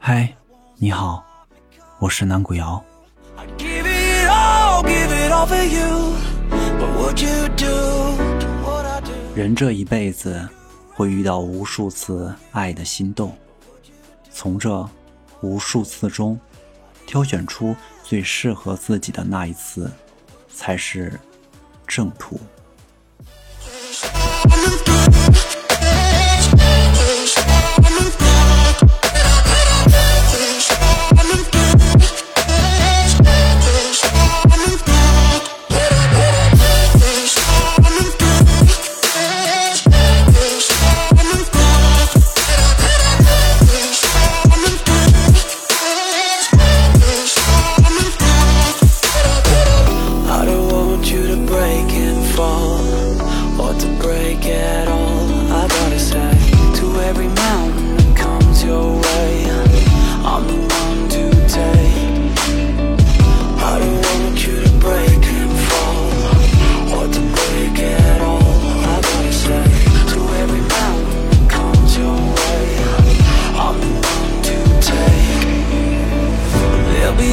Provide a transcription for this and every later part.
嗨，你好，我是南古瑶。人这一辈子会遇到无数次爱的心动，从这无数次中挑选出最适合自己的那一次，才是正途。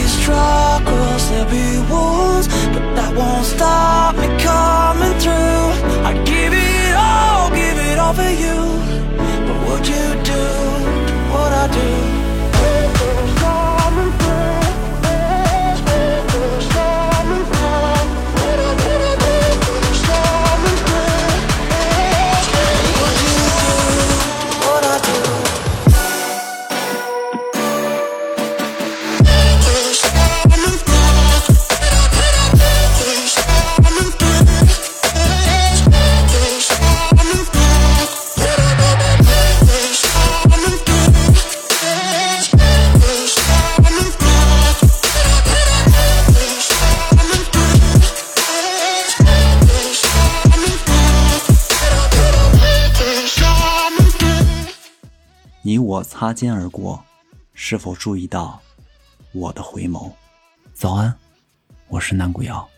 struggles, there'll be wounds, but that won't 你我擦肩而过，是否注意到我的回眸？早安，我是南古瑶。